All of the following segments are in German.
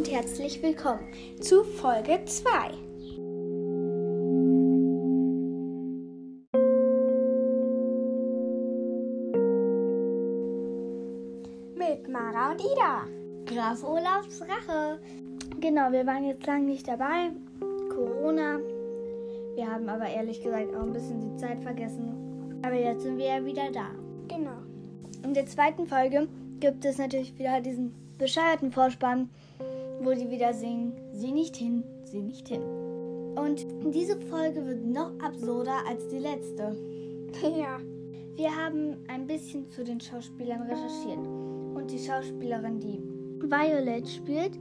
und herzlich willkommen zu Folge 2. Mit Mara und Ida. Graf Olafs Rache. Genau, wir waren jetzt lange nicht dabei. Corona. Wir haben aber ehrlich gesagt auch ein bisschen die Zeit vergessen. Aber jetzt sind wir ja wieder da. Genau. In der zweiten Folge gibt es natürlich wieder diesen bescheuerten Vorspann, wo die wieder singen, sieh nicht hin, sieh nicht hin. Und diese Folge wird noch absurder als die letzte. Ja. Wir haben ein bisschen zu den Schauspielern recherchiert. Und die Schauspielerin, die Violet spielt,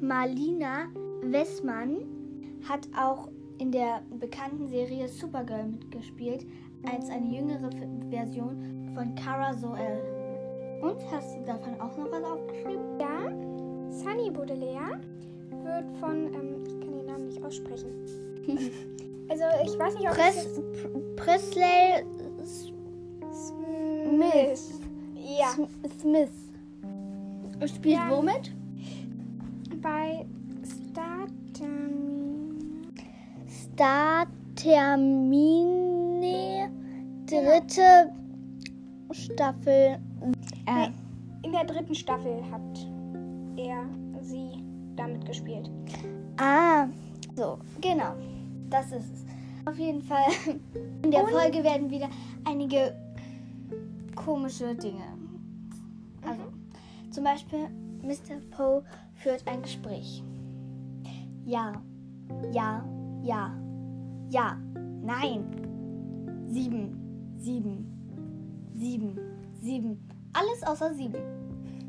Marlina Wessmann, hat auch in der bekannten Serie Supergirl mitgespielt, als eine jüngere Version von Cara Zoel. Und hast du davon auch noch was aufgeschrieben? Ja. Sunny Baudelaire wird von, ähm, ich kann den Namen nicht aussprechen. also ich weiß nicht, ob Pres es Presley Smith. Ja. Sm- Smith. Spielt Ja. womit? Bei Startermin. Startermine, dritte Staffel. Äh, Nee, in der dritten Staffel hat er sie damit gespielt. Ah, so, genau. Das ist es. Auf jeden Fall. In der Und- Folge werden wieder einige komische Dinge. Also, zum Beispiel, Mr. Poe führt ein Gespräch. Ja, ja, ja, ja, nein. Sieben, sieben, sieben, sieben. Alles außer sieben.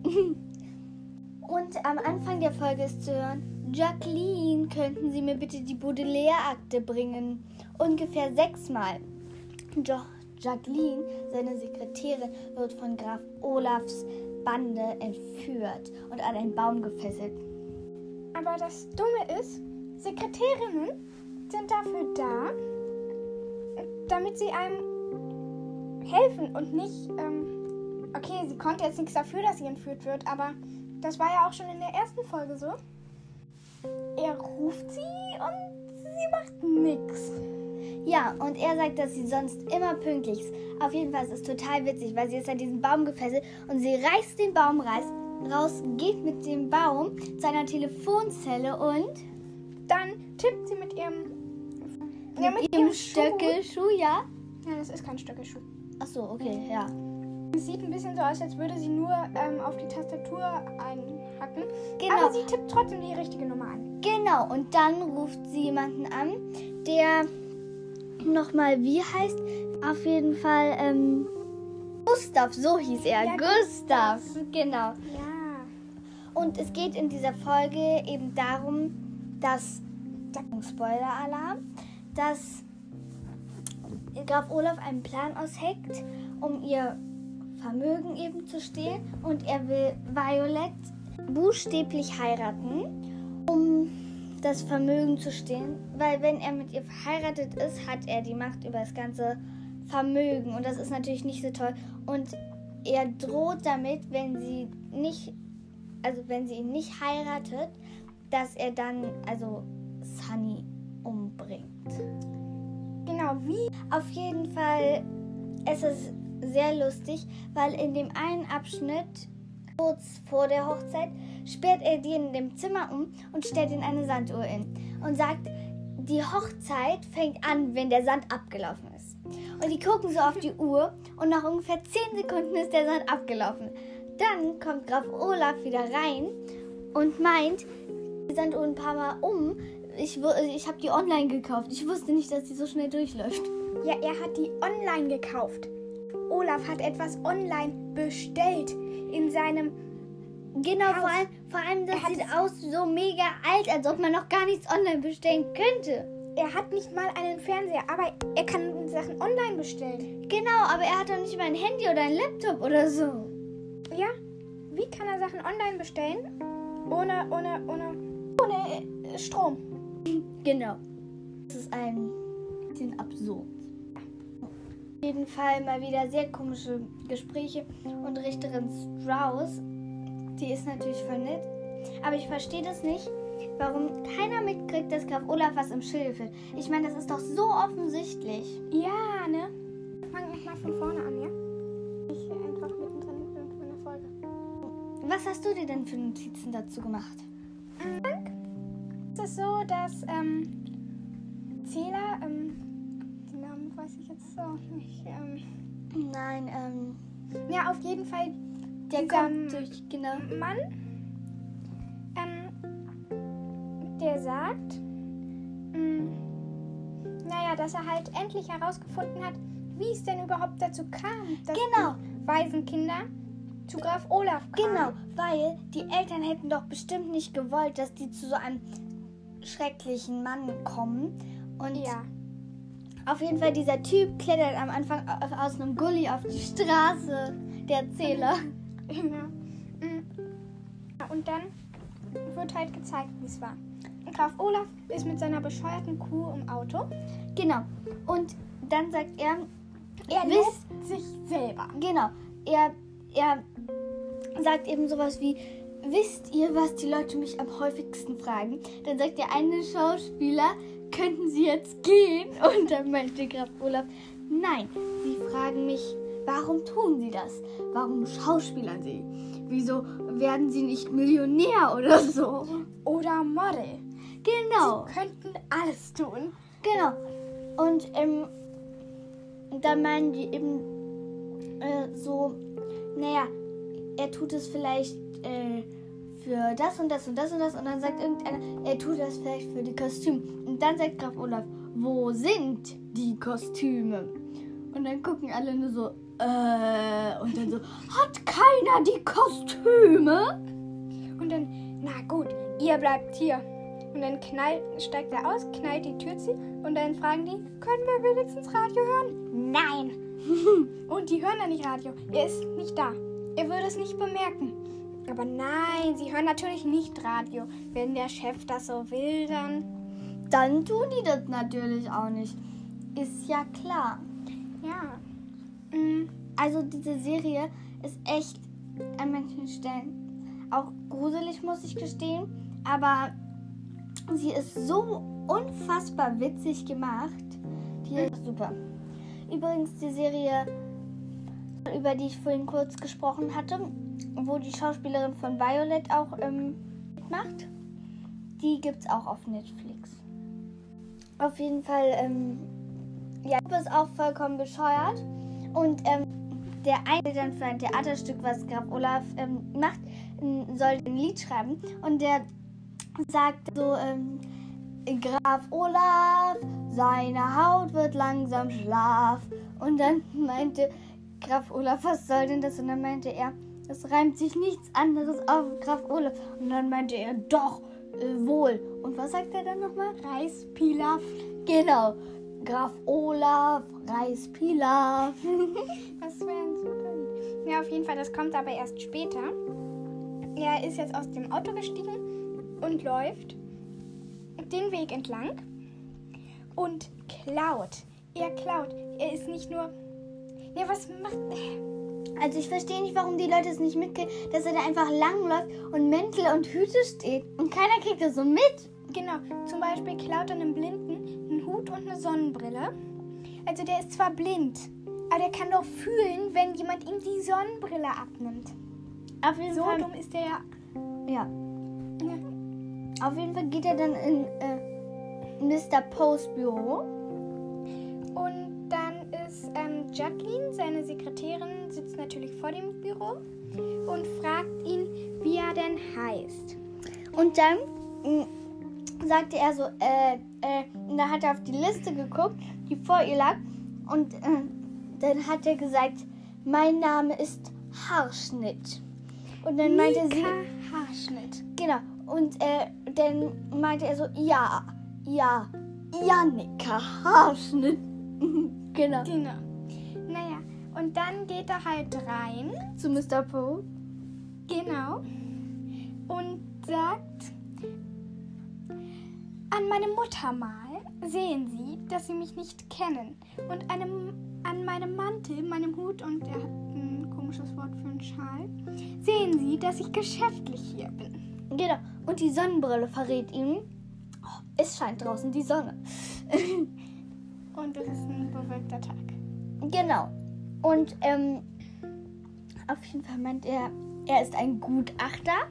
Und am Anfang der Folge ist zu hören, Jacqueline, könnten Sie mir bitte die Baudelaire-Akte bringen? Ungefähr sechsmal. Doch Jacqueline, seine Sekretärin, wird von Graf Olafs Bande entführt und an einen Baum gefesselt. Aber das Dumme ist, Sekretärinnen sind dafür da, damit sie einem helfen und nicht. Ähm, okay, sie konnte jetzt nichts dafür, dass sie entführt wird, aber das war ja auch schon in der ersten Folge so. Er ruft sie und sie macht nichts. Ja, und er sagt, dass sie sonst immer pünktlich ist. Auf jeden Fall ist es total witzig, weil sie ist an diesen Baum gefesselt und sie reißt den Baum reißt, raus, geht mit dem Baum zu einer Telefonzelle und Dann tippt sie mit ihrem. ja, mit ihrem Schuh. Stöckelschuh, ja? Ja, das ist kein Stöckelschuh. Ach so, okay, ja. Es sieht ein bisschen so aus, als würde sie nur ähm, auf die Tastatur einhacken. Genau. Aber sie tippt trotzdem die richtige Nummer an. Genau, und dann ruft sie jemanden an, der nochmal wie heißt? Auf jeden Fall, ähm, Gustav, so hieß er. Ja, Gustav, genau. Ja. Und es geht in dieser Folge eben darum, dass, Spoiler-Alarm, dass Graf Olaf einen Plan ausheckt, um ihr Vermögen eben zu stehlen. Und er will Violet buchstäblich heiraten, um das Vermögen zu stehlen. Weil wenn er mit ihr verheiratet ist, hat er die Macht über das ganze Vermögen. Und das ist natürlich nicht so toll. Und er droht damit, wenn sie nicht, also wenn sie ihn nicht heiratet, dass er dann, also Sunny umbringt. Genau, wie? Auf jeden Fall es ist sehr lustig, weil in dem einen Abschnitt, kurz vor der Hochzeit, sperrt er die in dem Zimmer um und stellt ihnen eine Sanduhr in und sagt, die Hochzeit fängt an, wenn der Sand abgelaufen ist. Und die gucken so auf die Uhr und nach ungefähr 10 Sekunden ist der Sand abgelaufen. Dann kommt Graf Olaf wieder rein und meint, die Sanduhr ein paar Mal um. Ich, wu- ich habe die online gekauft. Ich wusste nicht, dass die so schnell durchläuft. Ja, er hat die online gekauft. Olaf hat etwas online bestellt in seinem. Genau, Haus. vor allem, vor allem das sieht aus so mega alt, als ob man noch gar nichts online bestellen könnte. Er hat nicht mal einen Fernseher, aber er kann Sachen online bestellen. Genau, aber er hat doch nicht mal ein Handy oder ein Laptop oder so. Ja? Wie kann er Sachen online bestellen? Ohne, ohne, ohne, ohne äh, Strom. Genau. Das ist ein bisschen absurd. Jeden Fall mal wieder sehr komische Gespräche. Und Richterin Strauss, die ist natürlich voll nett. Aber ich verstehe das nicht, warum keiner mitkriegt, dass Graf Olaf was im Schilde führt. Ich meine, das ist doch so offensichtlich. Ja, ne? Fang nochmal von vorne an, ja? Ich einfach mittendrin in der Folge. Was hast du dir denn für Notizen dazu gemacht? Es ist so, dass ähm, Zähler, auch nicht. Ähm, Nein, ähm, ja, auf jeden Fall der kommt durch, genau. Mann, ähm, der sagt, mh, naja, dass er halt endlich herausgefunden hat, wie es denn überhaupt dazu kam, dass Genau. die Waisenkinder zu Graf Olaf kamen. Genau, weil die Eltern hätten doch bestimmt nicht gewollt, dass die zu so einem schrecklichen Mann kommen. Und Ja. Auf jeden Fall, dieser Typ klettert am Anfang au- aus einem Gully auf die Straße, der Erzähler. Ja. Mm. Und dann wird halt gezeigt, wie es war. Graf Olaf ist mit seiner bescheuerten Kuh im Auto. Genau. Und dann sagt er, Er Wisst- lässt sich selber. genau, er, er sagt eben sowas wie, wisst ihr, was die Leute mich am häufigsten fragen? Dann sagt der eine Schauspieler, könnten Sie jetzt gehen? Und dann meinte Graf Olaf, nein, Sie fragen mich, warum tun Sie das? Warum schauspielern Sie? Wieso werden Sie nicht Millionär oder so? Oder Model. Genau. Könnten alles tun. Genau. Und ähm, dann meinen die eben äh, so, naja, er tut es vielleicht äh, für das und das und das und das. Und dann sagt irgendeiner, er tut das vielleicht für die Kostüme. Und dann sagt Graf Olaf, wo sind die Kostüme? Und dann gucken alle nur so, äh, und dann so, hat keiner die Kostüme? Und dann, na gut, ihr bleibt hier. Und dann knallt, steigt er aus, knallt die Tür zu und dann fragen die, können wir wenigstens Radio hören? Nein. und die hören dann nicht Radio. Er ist nicht da. Er würde es nicht bemerken. Aber nein, sie hören natürlich nicht Radio. Wenn der Chef das so will, dann. Dann tun die das natürlich auch nicht. Ist ja klar. Ja. Mm, Also diese Serie ist echt an manchen Stellen auch gruselig, muss ich gestehen. Aber sie ist so unfassbar witzig gemacht. Die ist super. Übrigens die Serie, über die ich vorhin kurz gesprochen hatte, wo die Schauspielerin von Violet auch ähm, mitmacht, die gibt es auch auf Netflix. Auf jeden Fall, ähm, ja, du bist auch vollkommen bescheuert. Und ähm, der eine dann für ein Theaterstück, was Graf Olaf ähm, macht, soll ein Lied schreiben. Und der sagt so, ähm, Graf Olaf, seine Haut wird langsam schlaf. Und dann meinte Graf Olaf, was soll denn das? Und dann meinte er, es reimt sich nichts anderes auf Graf Olaf. Und dann meinte er, doch, äh, wohl. Und was sagt er dann nochmal? Reispilaf. Genau. Graf Olaf, Reispilaf. Das wäre ein super Lied. Ja, auf jeden Fall, das kommt aber erst später. Er ist jetzt aus dem Auto gestiegen und läuft den Weg entlang und klaut. Er klaut. Er ist nicht nur. Ja, was macht. Also ich verstehe nicht, warum die Leute es nicht mitkriegen, dass er da einfach langläuft und Mäntel und Hüte steht. Und keiner kriegt das so mit. Genau, zum Beispiel klaut er einem Blinden einen Hut und eine Sonnenbrille. Also der ist zwar blind, aber der kann doch fühlen, wenn jemand ihm die Sonnenbrille abnimmt. Auf jeden So Fall. dumm ist der ja. Ja. Ja. Auf jeden Fall geht er dann in äh, Mr. Poes Büro. Jacqueline, seine Sekretärin, sitzt natürlich vor dem Büro und fragt ihn, wie er denn heißt. Und dann mh, sagte er so, äh, äh, und da hat er auf die Liste geguckt, die vor ihr lag. Und äh, dann hat er gesagt, mein Name ist Haarschnitt. Und dann meinte sie, Mika Haarschnitt. genau. Und äh, dann meinte er so, ja, ja, Jannika Haarschnitt. genau. Genau. Und dann geht er halt rein. Zu Mr. Poe. Genau. Und sagt, an meine Mutter mal sehen Sie, dass Sie mich nicht kennen. Und einem, an meinem Mantel, meinem Hut und er hat ein komisches Wort für einen Schal, sehen Sie, dass ich geschäftlich hier bin. Genau. Und die Sonnenbrille verrät ihm, oh, es scheint draußen die Sonne. Und es ist ein bewölkter Tag. genau. Und ähm, auf jeden Fall meint er, er ist ein Gutachter.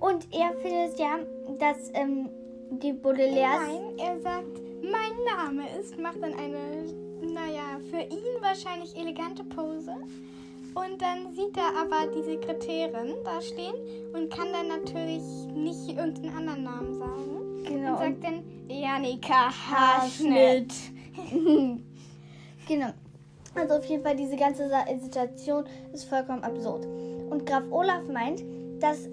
Und er findet ja, dass ähm, die Baudelaires. Nein, er sagt, mein Name ist, macht dann eine, naja, für ihn wahrscheinlich elegante Pose. Und dann sieht er aber die Sekretärin da stehen und kann dann natürlich nicht irgendeinen anderen Namen sagen. Genau. Und sagt dann Janika Haarschnitt. genau. Also auf jeden Fall, diese ganze Situation ist vollkommen absurd. Und Graf Olaf meint, dass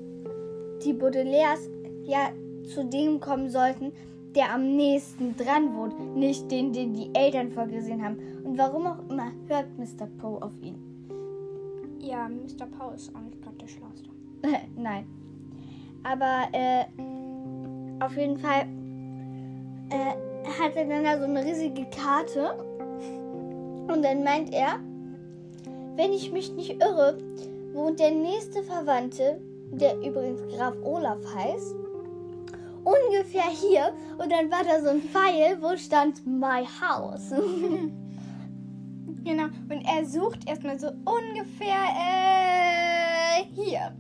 die Baudelaires ja zu dem kommen sollten, der am nächsten dran wohnt, nicht den, den die Eltern vorgesehen haben. Und warum auch immer, hört Mr. Poe auf ihn. Ja, Mr. Paul ist auch nicht gerade der Schlauste. Nein. Aber äh, auf jeden Fall äh, hat er dann da so eine riesige Karte. Und dann meint er, wenn ich mich nicht irre, wohnt der nächste Verwandte, der übrigens Graf Olaf heißt, ungefähr hier. Und dann war da so ein Pfeil, wo stand My House. Genau. Und er sucht erstmal so ungefähr äh, hier.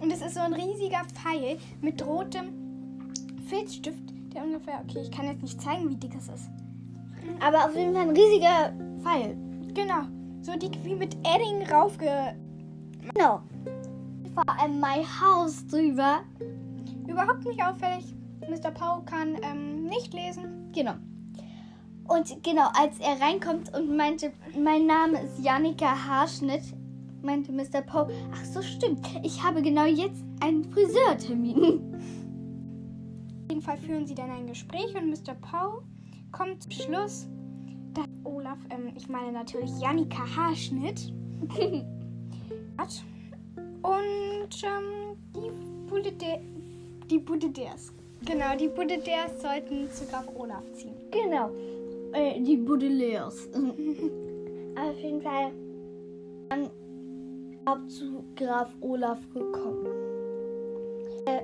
Und es ist so ein riesiger Pfeil mit rotem Filzstift, der ungefähr, okay, ich kann jetzt nicht zeigen, wie dick es ist. Aber auf jeden Fall ein riesiger Pfeil. Genau. So dick wie mit Edding raufge. Genau. Vor allem My House drüber. Überhaupt nicht auffällig. Mr. Pau kann ähm, nicht lesen. Genau. Und genau, als er reinkommt und meinte, mein Name ist Janika Haarschnitt, meinte Mr. Poe, ach so stimmt, ich habe genau jetzt einen Friseurtermin. Auf jeden Fall führen sie dann ein Gespräch und Mr. Pau kommt zum Schluss, Olaf, ähm, ich meine natürlich Janika Haarschnitt. Und ähm, die Budede die Budeders. Genau, die Budeders sollten zu Graf Olaf ziehen. Genau. Äh, die Baudelaires. Auf jeden Fall dann ab zu Graf Olaf gekommen. Äh,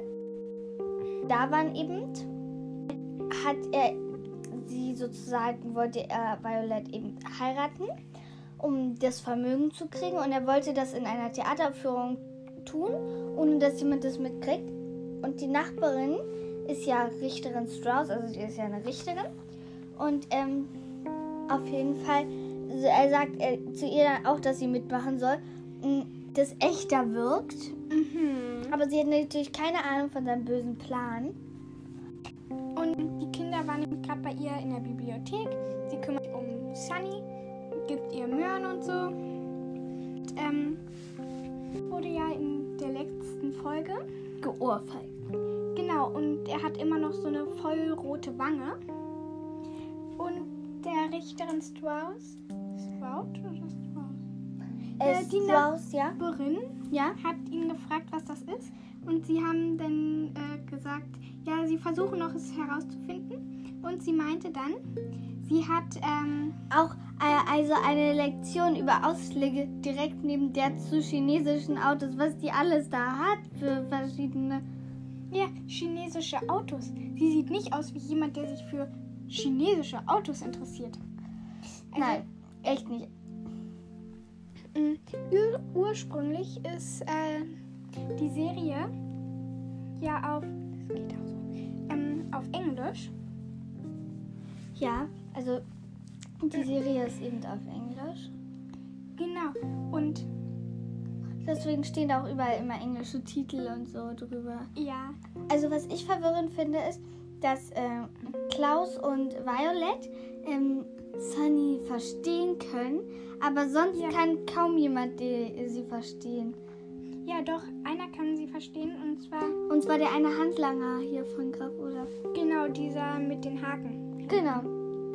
da waren eben, hat er sie sozusagen, wollte er Violet eben heiraten, um das Vermögen zu kriegen. Und er wollte das in einer Theateraufführung tun, ohne dass jemand das mitkriegt. Und die Nachbarin ist ja Richterin Strauss, also sie ist ja eine Richterin. Und ähm, auf jeden Fall, also er sagt äh, zu ihr dann auch, dass sie mitmachen soll, mh, das echter wirkt. Mhm. Aber sie hat natürlich keine Ahnung von seinem bösen Plan. Nämlich gerade bei ihr in der Bibliothek. Sie kümmert sich um Sunny, gibt ihr Möhren und so. Und, ähm, wurde ja in der letzten Folge. Geohrfeigt. Genau, und er hat immer noch so eine voll rote Wange. Und der Richterin Strauss. Stroud oder Strauss? Äh, Äh, die Strauss, ja? Nachbarin Ja? hat ihn gefragt, was das ist. Und sie haben dann äh, gesagt, ja, sie versuchen noch es herauszufinden. Und sie meinte dann, sie hat, ähm, Auch äh, also eine Lektion über Ausschläge direkt neben der zu chinesischen Autos, was die alles da hat für verschiedene. ja, chinesische Autos. Sie sieht nicht aus wie jemand, der sich für chinesische Autos interessiert. Also, Nein, echt nicht. mh, ur ursprünglich ist äh, die Serie ja auf, das geht auch so, ähm, auf Englisch. Ja, also die Serie ist eben auf Englisch. Genau. Und Deswegen stehen da auch überall immer englische Titel und so drüber. ja, Also was ich verwirrend finde, ist, dass äh, Klaus und Violet ähm, Sunny verstehen können, aber sonst Ja. kann kaum jemand die, sie verstehen. ja, doch, einer kann sie verstehen und zwar Und zwar der eine Handlanger hier von Graf Olaf. genau dieser mit den Haken. Genau,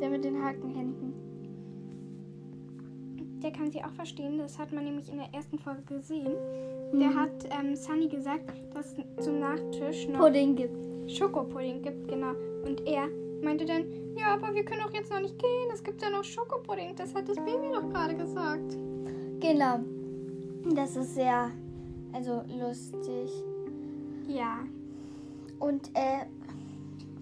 der mit den Hakenhänden. Der kann sie auch verstehen. Das hat man nämlich in der ersten Folge gesehen. Mhm. Der hat ähm, Sunny gesagt, dass es zum Nachtisch noch Pudding gibt. Schokopudding gibt, genau. Und er meinte dann, ja, aber wir können doch jetzt noch nicht gehen. Es gibt ja noch Schokopudding. Das hat das Baby doch gerade gesagt. Genau. Das ist sehr, also lustig. Ja. und äh,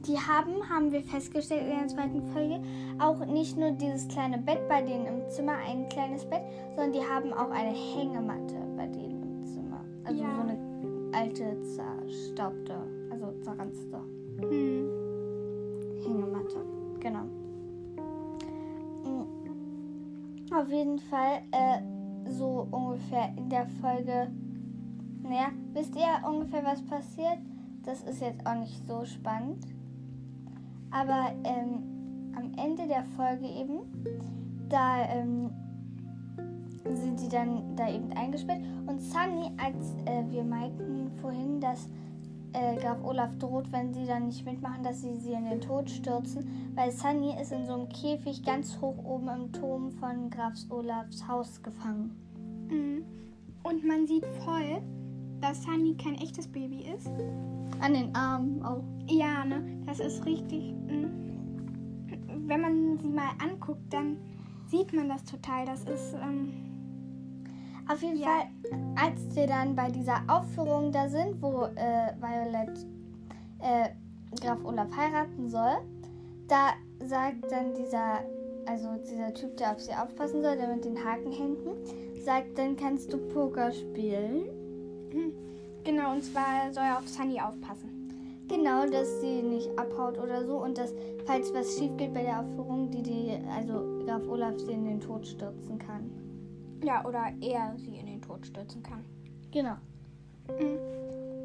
die haben, haben wir festgestellt in der zweiten Folge, auch nicht nur dieses kleine Bett bei denen im Zimmer, ein kleines Bett, sondern die haben auch eine Hängematte bei denen im Zimmer. Also Ja. so eine alte, zerstaubte, also zerranzte Hm. Hängematte. Genau. Auf jeden Fall äh, so ungefähr in der Folge. Naja, wisst ihr ungefähr, was passiert? Das ist jetzt auch nicht so spannend. Aber ähm, am Ende der Folge eben, da ähm, sind sie dann da eben eingesperrt. Und Sunny, als äh, wir meinten vorhin, dass äh, Graf Olaf droht, wenn sie dann nicht mitmachen, dass sie sie in den Tod stürzen, weil Sunny ist in so einem Käfig ganz hoch oben im Turm von Graf Olafs Haus gefangen. Mhm. Und man sieht voll, dass Sunny kein echtes Baby ist. An den Armen auch. Ja, ne? Das ist richtig. mh. Wenn man sie mal anguckt, dann sieht man das total. Das ist. Ähm, Auf jeden Ja. Fall, als wir dann bei dieser Aufführung da sind, wo äh, Violet äh, Graf Olaf heiraten soll, da sagt dann dieser, also dieser Typ, der auf sie aufpassen soll, der mit den Hakenhänden, sagt, dann kannst du Poker spielen. Genau, und zwar soll er auf Sunny aufpassen. Genau, dass sie nicht abhaut oder so und dass, falls was schief geht bei der Aufführung, die, die, also Graf Olaf sie in den Tod stürzen kann. Ja, oder er sie in den Tod stürzen kann. Genau. Mhm.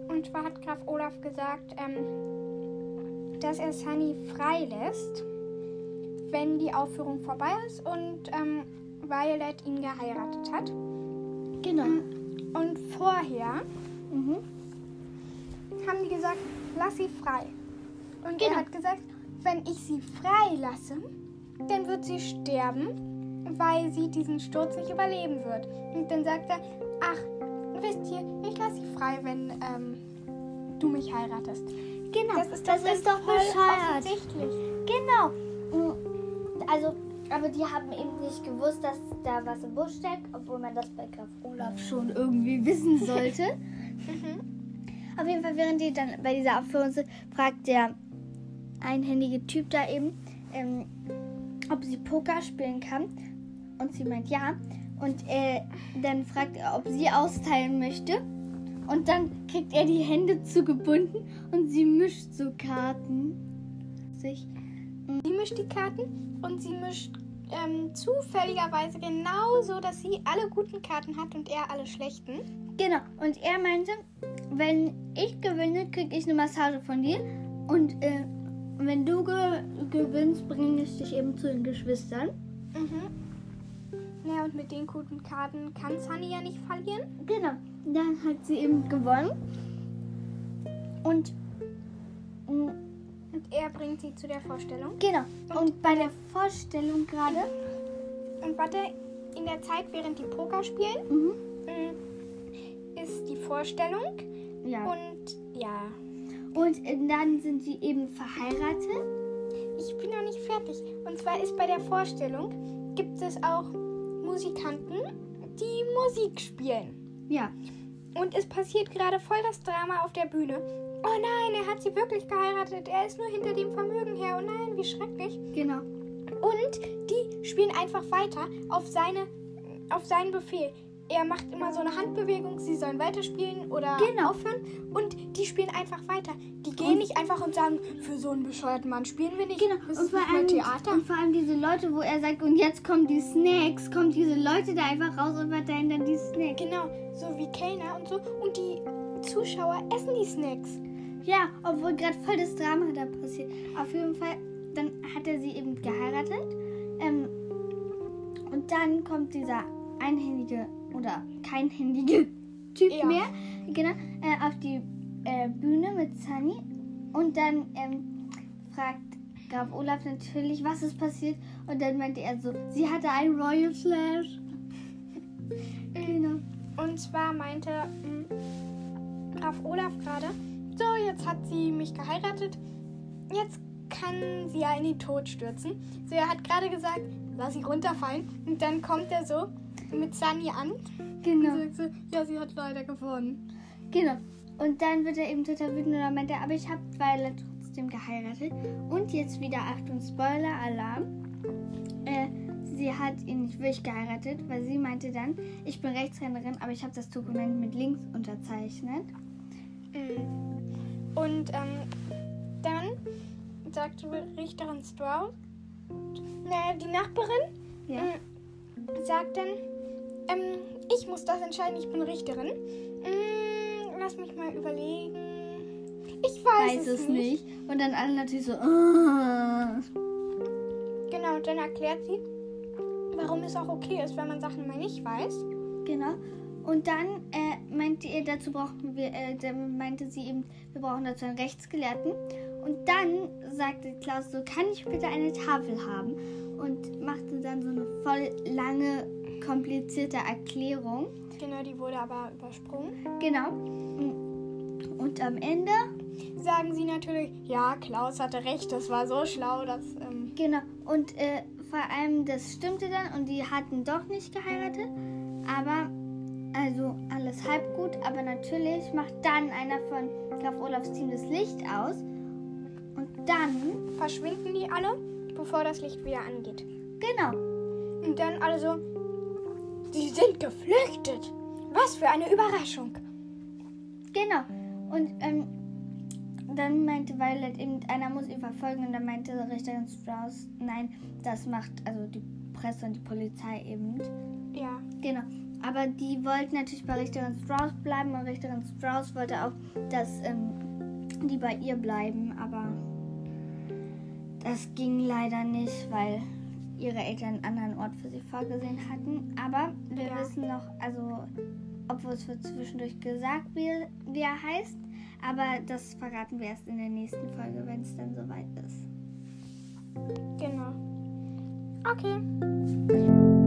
Und zwar hat Graf Olaf gesagt, ähm, dass er Sunny freilässt, wenn die Aufführung vorbei ist und ähm, Violet ihn geheiratet hat. Genau. Und vorher Mhm. haben die gesagt, lass sie frei. Und Genau. er hat gesagt, wenn ich sie freilasse, dann wird sie sterben, weil sie diesen Sturz nicht überleben wird. Und dann sagt er, ach, wisst ihr, ich lasse sie frei, wenn ähm, du mich heiratest. Genau. Das ist, das doch ist doch voll bescheuert. offensichtlich. Genau. Also, aber die haben eben nicht gewusst, dass da was im Busch steckt, obwohl man das bei Graf Olaf schon irgendwie wissen sollte. Auf jeden Fall, während die dann bei dieser Aufführung sind, fragt der einhändige Typ da eben, ähm, ob sie Poker spielen kann. Und sie meint ja. Und äh, dann fragt er, ob sie austeilen möchte. Und dann kriegt er die Hände zugebunden und sie mischt so Karten. Sich. Sie mischt die Karten und sie mischt ähm, zufälligerweise genau so, dass sie alle guten Karten hat und er alle schlechten. Genau. Und er meinte, wenn ich gewinne, kriege ich eine Massage von dir. Und äh, wenn du ge gewinnst, bringe ich dich eben zu den Geschwistern. Mhm. Ja, und mit den guten Karten kann Sunny ja nicht verlieren. Genau. Dann hat sie eben gewonnen. Und mm, Und er bringt sie zu der Vorstellung. genau. Und bei der Vorstellung gerade. Und warte, in der Zeit, während die Poker spielen, Mhm. mm, ist die Vorstellung. Ja. Und ja, Und äh, dann sind sie eben verheiratet. ich bin noch nicht fertig. Und zwar ist bei der Vorstellung, gibt es auch Musikanten, die Musik spielen. Ja. Und es passiert gerade voll das Drama auf der Bühne. Oh nein, er hat sie wirklich geheiratet. Er ist nur hinter dem Vermögen her. Oh nein, wie schrecklich. Genau. Und die spielen einfach weiter auf, seine, auf seinen Befehl. Er macht immer so eine Handbewegung, sie sollen weiterspielen oder Genau. aufhören. Und die spielen einfach weiter. Die gehen Und- nicht einfach und sagen, für so einen bescheuerten Mann spielen wir nicht. Genau. Das Und vor, allem, Theater. und vor allem diese Leute, wo er sagt, und jetzt kommen die Snacks, kommen diese Leute da einfach raus und verteilen dann die Snacks. Genau, so wie Kellner und so. Und die Zuschauer essen die Snacks. Ja, obwohl gerade voll das Drama da passiert. Auf jeden Fall, dann hat er sie eben geheiratet. Ähm, und dann kommt dieser einhändige oder keinhändige Typ Ja. mehr genau, äh, auf die äh, Bühne mit Sunny. Und dann ähm, fragt Graf Olaf natürlich, was ist passiert. Und dann meinte er so, sie hatte einen Royal Flash. genau. Und zwar meinte mh, Graf Olaf gerade, so, jetzt hat sie mich geheiratet, jetzt kann sie ja in den Tod stürzen. So, er hat gerade gesagt, lass sie runterfallen. Und dann kommt er so mit Sunny an Genau. und sagt so, ja, sie hat leider gewonnen. Genau. Und dann wird er eben total wütend und dann meint er, aber ich habe Violet trotzdem geheiratet. Und jetzt wieder, Achtung, Spoiler-Alarm. Äh, sie hat ihn nicht wirklich geheiratet, weil sie meinte dann, ich bin Rechtshänderin, aber ich habe das Dokument mit links unterzeichnet. Mm. Und ähm, dann sagte Richterin Stroud, naja, die Nachbarin, Ja. mm, sagt dann, ähm, ich muss das entscheiden, ich bin Richterin. Mm, lass mich mal überlegen. Ich weiß, Weiß es nicht. Und dann alle natürlich so, "Ah." Genau, und dann erklärt sie, warum es auch okay ist, wenn man Sachen mal nicht weiß. Genau. Und dann äh, meinte ihr, dazu brauchen wir, äh, dann meinte sie eben, wir brauchen dazu einen Rechtsgelehrten. Und dann sagte Klaus so, kann ich bitte eine Tafel haben? Und machte dann so eine voll lange, komplizierte Erklärung. Genau, die wurde aber übersprungen. Genau. Und am Ende, Sagen sie natürlich, ja, Klaus hatte recht, das war so schlau, dass. Ähm, genau. Und äh, vor allem, das stimmte dann und die hatten doch nicht geheiratet. Aber, also alles halb gut. Aber natürlich macht dann einer von Graf Olafs Team das Licht aus. Und dann, verschwinden die alle, bevor das Licht wieder angeht. genau. Und dann alle so, sie sind geflüchtet. Was für eine Überraschung. Genau. Und ähm, dann meinte Violet eben, einer muss ihn verfolgen. Und dann meinte Richterin Strauss, nein, das macht also die Presse und die Polizei eben. Ja, Genau. Aber die wollten natürlich bei Richterin Strauss bleiben und Richterin Strauss wollte auch, dass ähm, die bei ihr bleiben. Aber das ging leider nicht, weil ihre Eltern einen anderen Ort für sie vorgesehen hatten. Aber wir Ja. wissen noch, also obwohl es wird zwischendurch gesagt, wie, wie er heißt. Aber das verraten wir erst in der nächsten Folge, wenn es dann soweit ist. genau. Okay.